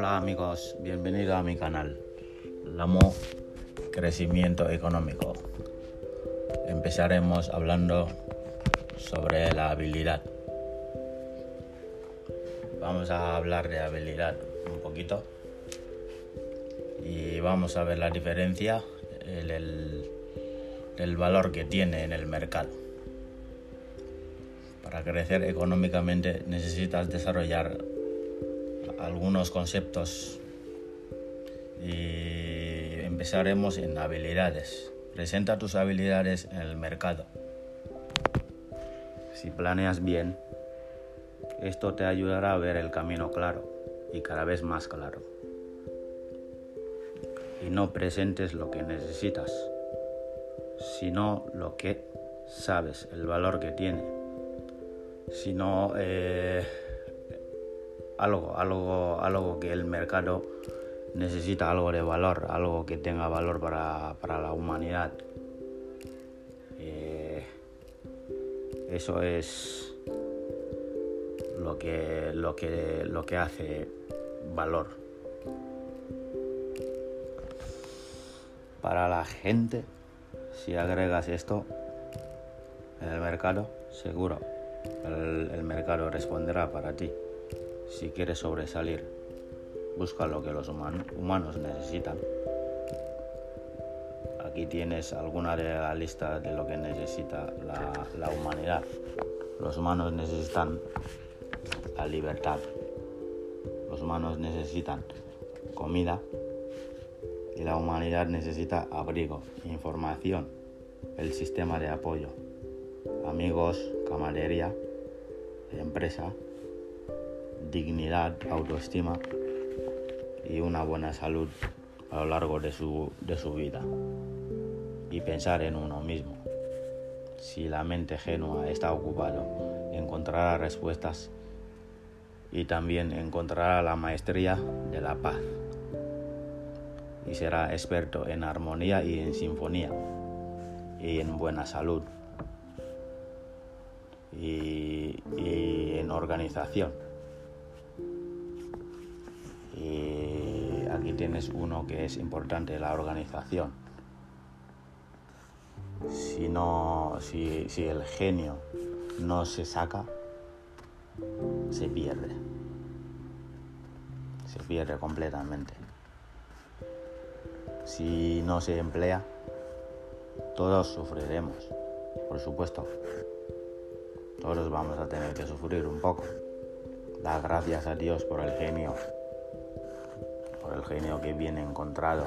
Hola amigos, bienvenido a mi canal. Lamo Crecimiento Económico. Empezaremos hablando sobre la habilidad. Vamos a hablar de habilidad un poquito y vamos a ver la diferencia, el, el, el valor que tiene en el mercado. Para crecer económicamente necesitas desarrollar algunos conceptos y empezaremos en habilidades. Presenta tus habilidades en el mercado. Si planeas bien, esto te ayudará a ver el camino claro y cada vez más claro. Y no presentes lo que necesitas, sino lo que sabes, el valor que tiene. Sino eh, algo, algo, algo que el mercado necesita algo de valor, algo que tenga valor para, para la humanidad. Eh, eso es lo que, lo, que, lo que hace valor. Para la gente, si agregas esto en el mercado, seguro el, el mercado responderá para ti. Si quieres sobresalir, busca lo que los humanos necesitan. Aquí tienes alguna de la lista de lo que necesita la, la humanidad. Los humanos necesitan la libertad. Los humanos necesitan comida y la humanidad necesita abrigo, información, el sistema de apoyo, amigos, camaradería, empresa, dignidad, autoestima y una buena salud a lo largo de su, de su vida. Y pensar en uno mismo. Si la mente genua está ocupada, encontrará respuestas y también encontrará la maestría de la paz. Y será experto en armonía y en sinfonía y en buena salud y, y en organización. Tienes uno que es importante, la organización. Si, no, si, el genio no se saca, se pierde. Se pierde completamente. Si no se emplea, todos sufriremos, por supuesto. Todos vamos a tener que sufrir un poco. Da gracias a Dios por el genio, el genio que viene encontrado.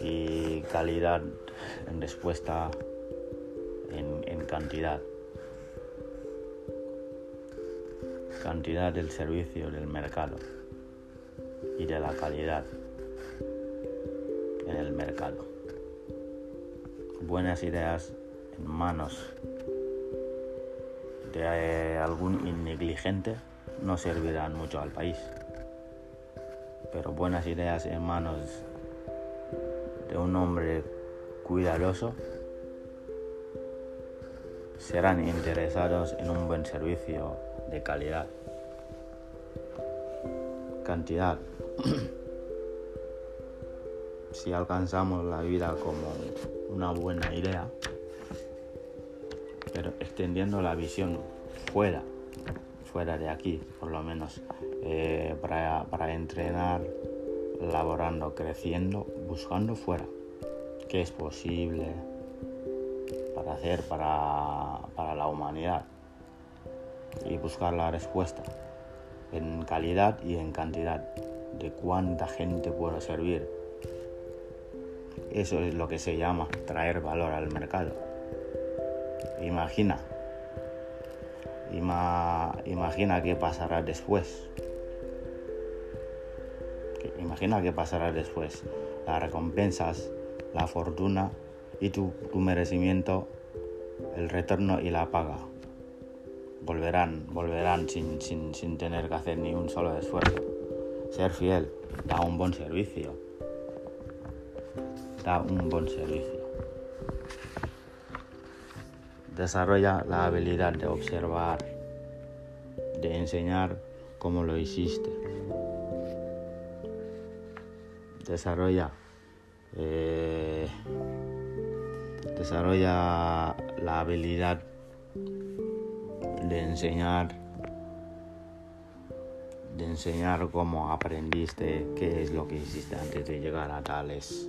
Y calidad en respuesta en, en cantidad. Cantidad del servicio del mercado y de la calidad en el mercado. Buenas ideas en manos de eh, algún innegligente no servirán mucho al país. Pero buenas ideas en manos de un hombre cuidadoso serán interesados en un buen servicio de calidad. Cantidad. si alcanzamos la vida como una buena idea, pero extendiendo la visión fuera, fuera de aquí, por lo menos, eh, para, para, entrenar, laborando, creciendo, buscando fuera, qué es posible para hacer para, para la humanidad y buscar la respuesta en calidad y en cantidad de cuánta gente puedo servir. Eso es lo que se llama traer valor al mercado. Imagina, ima, imagina qué pasará después. Imagina qué pasará después. Las recompensas, la fortuna y tu, tu merecimiento, el retorno y la paga. Volverán, volverán sin, sin, sin tener que hacer ni un solo esfuerzo. Ser fiel da un buen servicio. Da un buen servicio. Desarrolla la habilidad de observar, de enseñar cómo lo hiciste. Desarrolla, eh, desarrolla la habilidad de enseñar, de enseñar cómo aprendiste, qué es lo que hiciste antes de llegar a tales,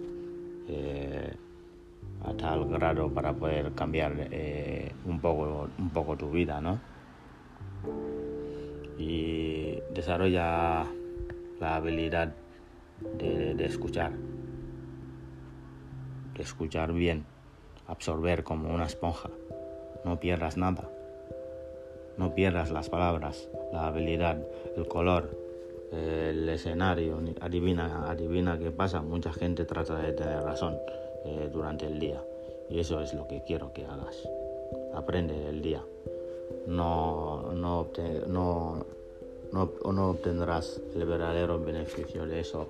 eh, a tal grado para poder cambiar eh, un poco, un poco tu vida, ¿no? Y desarrolla la habilidad de, de escuchar, de escuchar bien, absorber como una esponja, no pierdas nada. No pierdas las palabras, la habilidad, el color, el escenario. Adivina, adivina qué pasa. Mucha gente trata de tener razón eh, durante el día. Y eso es lo que quiero que hagas. Aprende el día. No, no, no, no, no obtendrás el verdadero beneficio de eso.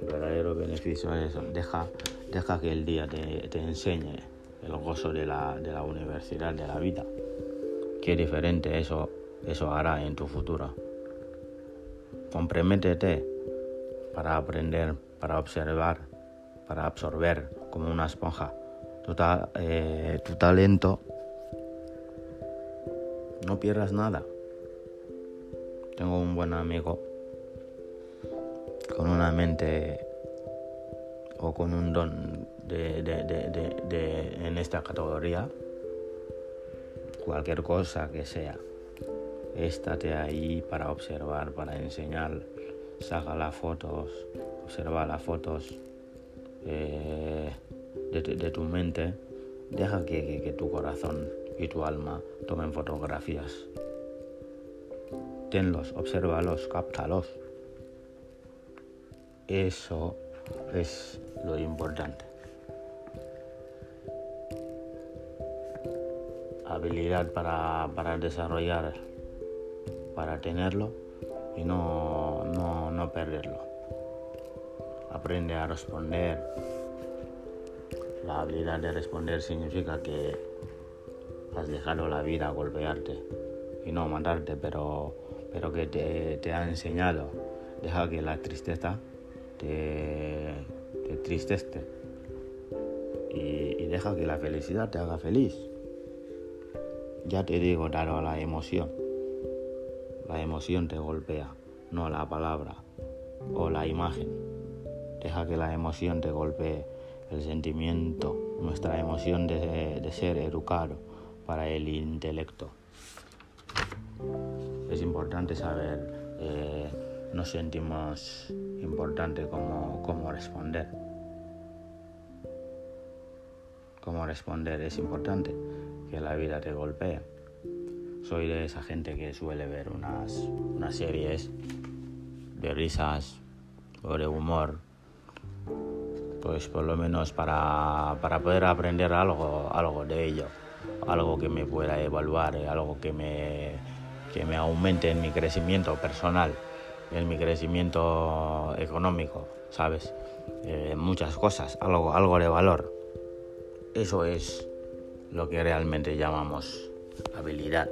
El verdadero beneficio de eso. Deja, deja que el día te, enseñe el gozo de la, de la universidad, de la vida qué diferente eso, eso hará en tu futuro. Comprométete para aprender, para observar, para absorber como una esponja tu, eh, tu talento. No pierdas nada. Tengo un buen amigo con una mente o con un don de, de, de, en esta categoría cualquier cosa que sea. Estate ahí para observar, para enseñar. Saca las fotos, observa las fotos eh, de, tu mente. Deja que, que tu corazón y tu alma tomen fotografías. Tenlos, obsérvalos, cáptalos. Eso es lo importante. habilidad para, para desarrollar, para tenerlo y no, no, no perderlo. Aprende a responder. La habilidad de responder significa que has dejado la vida golpearte y no matarte, pero, pero que te, te ha enseñado. Deja que la tristeza te, te y, y deja que la felicidad te haga feliz. Ya te digo, dado la emoción. La emoción te golpea, no la palabra o la imagen. Deja que la emoción te golpee, el sentimiento, nuestra emoción de, ser educado para el intelecto. Es importante saber, eh, nos sentimos importante cómo, cómo responder. Cómo responder es importante que la vida te golpee. Soy de esa gente que suele ver unas, unas series de risas o de humor, pues por lo menos para, para poder aprender algo, algo de ello, algo que me pueda evaluar, algo que me, que me aumente en mi crecimiento personal, en mi crecimiento económico, ¿sabes? Eh, muchas cosas, algo, algo de valor. Eso es lo que realmente llamamos habilidad.